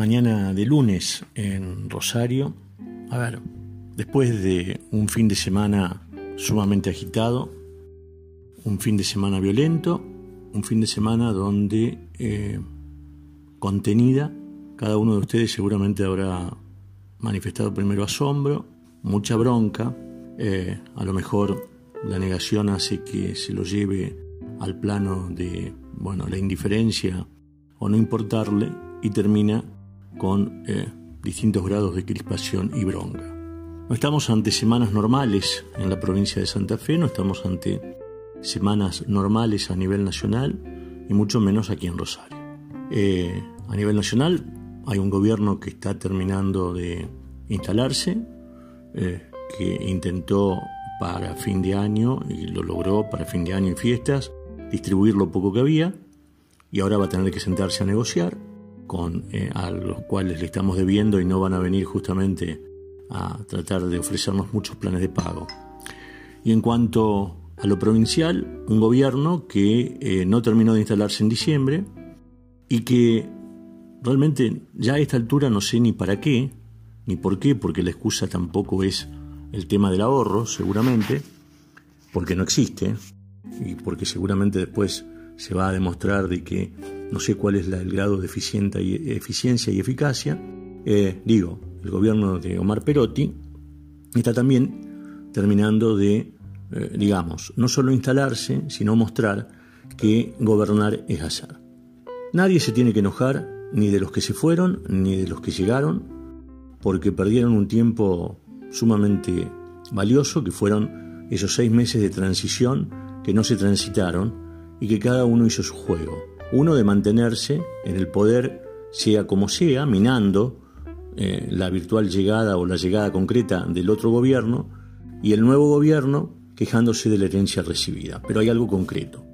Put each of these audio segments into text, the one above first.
Mañana de lunes en Rosario. A ver, después de un fin de semana sumamente agitado, un fin de semana violento, un fin de semana donde eh, contenida, cada uno de ustedes seguramente habrá manifestado primero asombro, mucha bronca, eh, a lo mejor la negación hace que se lo lleve al plano de bueno, la indiferencia o no importarle y termina con eh, distintos grados de crispación y bronca. No estamos ante semanas normales en la provincia de Santa Fe, no estamos ante semanas normales a nivel nacional y mucho menos aquí en Rosario. Eh, a nivel nacional hay un gobierno que está terminando de instalarse, eh, que intentó para fin de año, y lo logró para fin de año y fiestas, distribuir lo poco que había, y ahora va a tener que sentarse a negociar con eh, a los cuales le estamos debiendo y no van a venir justamente a tratar de ofrecernos muchos planes de pago. Y en cuanto a lo provincial, un gobierno que eh, no terminó de instalarse en diciembre y que realmente ya a esta altura no sé ni para qué, ni por qué, porque la excusa tampoco es el tema del ahorro, seguramente, porque no existe y porque seguramente después se va a demostrar de que no sé cuál es el grado de eficiencia y eficacia. Eh, digo, el gobierno de Omar Perotti está también terminando de, eh, digamos, no solo instalarse, sino mostrar que gobernar es hacer. Nadie se tiene que enojar ni de los que se fueron ni de los que llegaron, porque perdieron un tiempo sumamente valioso, que fueron esos seis meses de transición que no se transitaron y que cada uno hizo su juego. Uno de mantenerse en el poder, sea como sea, minando eh, la virtual llegada o la llegada concreta del otro gobierno, y el nuevo gobierno quejándose de la herencia recibida. Pero hay algo concreto.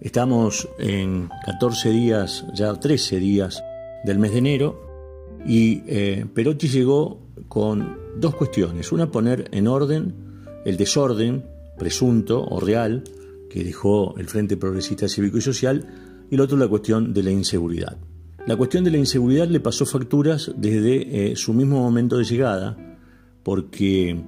Estamos en 14 días, ya 13 días del mes de enero, y eh, Perotti llegó con dos cuestiones. Una, poner en orden el desorden presunto o real que dejó el Frente Progresista Cívico y Social y lo otro la cuestión de la inseguridad. La cuestión de la inseguridad le pasó facturas desde eh, su mismo momento de llegada, porque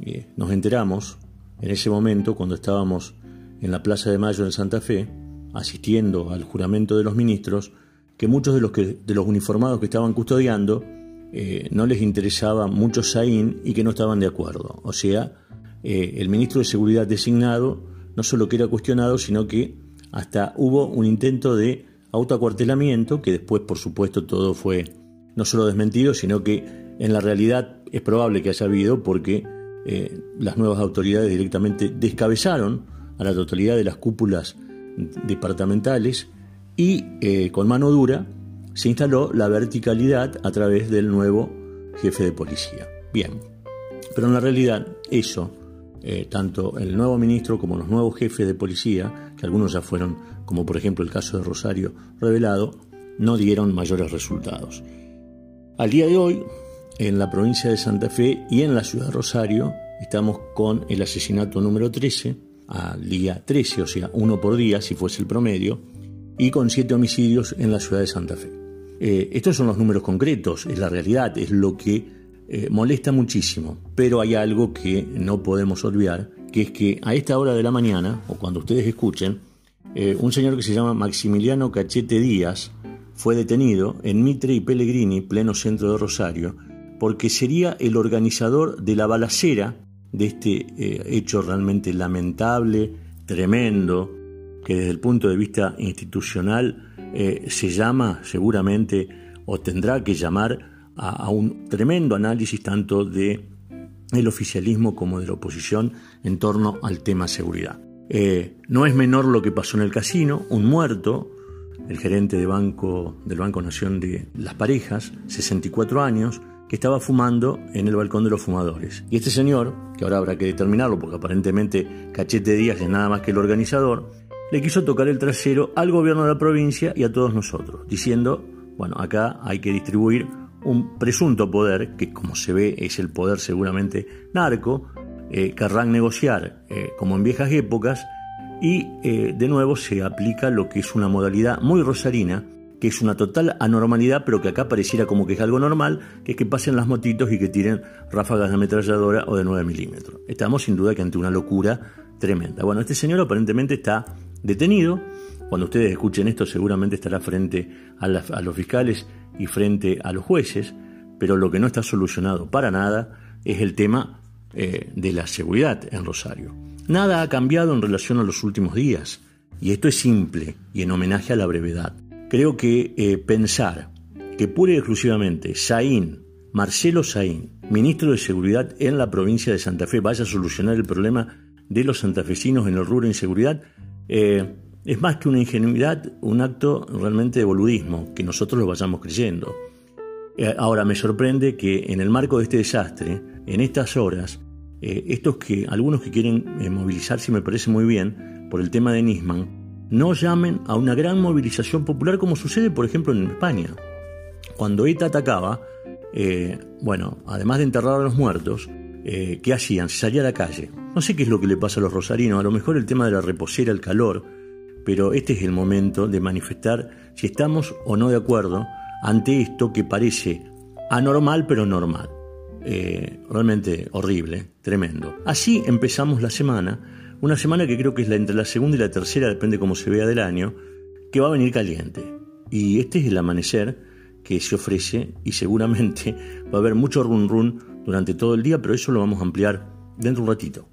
eh, nos enteramos en ese momento, cuando estábamos en la Plaza de Mayo en Santa Fe, asistiendo al juramento de los ministros, que muchos de los, que, de los uniformados que estaban custodiando eh, no les interesaba mucho Saín y que no estaban de acuerdo. O sea, el ministro de Seguridad designado no solo que era cuestionado, sino que hasta hubo un intento de autoacuartelamiento, que después, por supuesto, todo fue no solo desmentido, sino que en la realidad es probable que haya habido porque eh, las nuevas autoridades directamente descabezaron a la totalidad de las cúpulas departamentales y eh, con mano dura se instaló la verticalidad a través del nuevo jefe de policía. Bien, pero en la realidad eso eh, tanto el nuevo ministro como los nuevos jefes de policía, algunos ya fueron, como por ejemplo el caso de Rosario, revelado, no dieron mayores resultados. Al día de hoy, en la provincia de Santa Fe y en la ciudad de Rosario, estamos con el asesinato número 13, al día 13, o sea, uno por día, si fuese el promedio, y con siete homicidios en la ciudad de Santa Fe. Eh, estos son los números concretos, es la realidad, es lo que eh, molesta muchísimo, pero hay algo que no podemos olvidar, que es que a esta hora de la mañana, o cuando ustedes escuchen, eh, un señor que se llama Maximiliano Cachete Díaz fue detenido en Mitre y Pellegrini, pleno centro de Rosario, porque sería el organizador de la balacera de este eh, hecho realmente lamentable, tremendo, que desde el punto de vista institucional se llama seguramente o tendrá que llamar a, un tremendo análisis tanto de el oficialismo como de la oposición en torno al tema seguridad. Eh, no es menor lo que pasó en el casino, un muerto, el gerente de banco, del Banco Nación de Las Parejas, 64 años, que estaba fumando en el balcón de los fumadores. Y este señor, que ahora habrá que determinarlo porque aparentemente Cachete Díaz es nada más que el organizador, le quiso tocar el trasero al gobierno de la provincia y a todos nosotros, diciendo, bueno, acá hay que distribuir un presunto poder, que como se ve es el poder seguramente narco, eh, querrán negociar eh, como en viejas épocas y eh, de nuevo se aplica lo que es una modalidad muy rosarina que es una total anormalidad, pero que acá pareciera como que es algo normal, que es que pasen las motitos y que tiren ráfagas de ametralladora o de 9 milímetros. Estamos sin duda que ante una locura tremenda. Bueno, este señor aparentemente está detenido. Cuando ustedes escuchen esto seguramente estará frente a, los fiscales y frente a los jueces, pero lo que no está solucionado para nada es el tema eh, de la seguridad en Rosario. Nada ha cambiado en relación a los últimos días, y esto es simple y en homenaje a la brevedad. Creo que eh, pensar que pura y exclusivamente Saín, Marcelo Saín, ministro de Seguridad en la provincia de Santa Fe, vaya a solucionar el problema de los santafesinos en el rubro de inseguridad, eh, es más que una ingenuidad, un acto realmente de boludismo, que nosotros lo vayamos creyendo. Eh, ahora me sorprende que en el marco de este desastre, en estas horas, estos que, algunos que quieren movilizarse, me parece muy bien, por el tema de Nisman, no llamen a una gran movilización popular como sucede, por ejemplo, en España. Cuando ETA atacaba, eh, bueno, además de enterrar a los muertos, eh, ¿qué hacían? Se salía a la calle. No sé qué es lo que le pasa a los rosarinos, a lo mejor el tema de la reposera, el calor, pero este es el momento de manifestar si estamos o no de acuerdo ante esto que parece anormal pero normal. Eh, realmente horrible, tremendo. Así empezamos la semana una semana que creo que es la, entre la segunda y la tercera, depende cómo se vea del año, que va a venir caliente. Y este es el amanecer que se ofrece y seguramente va a haber mucho run run durante todo el día, pero eso lo vamos a ampliar dentro de un ratito.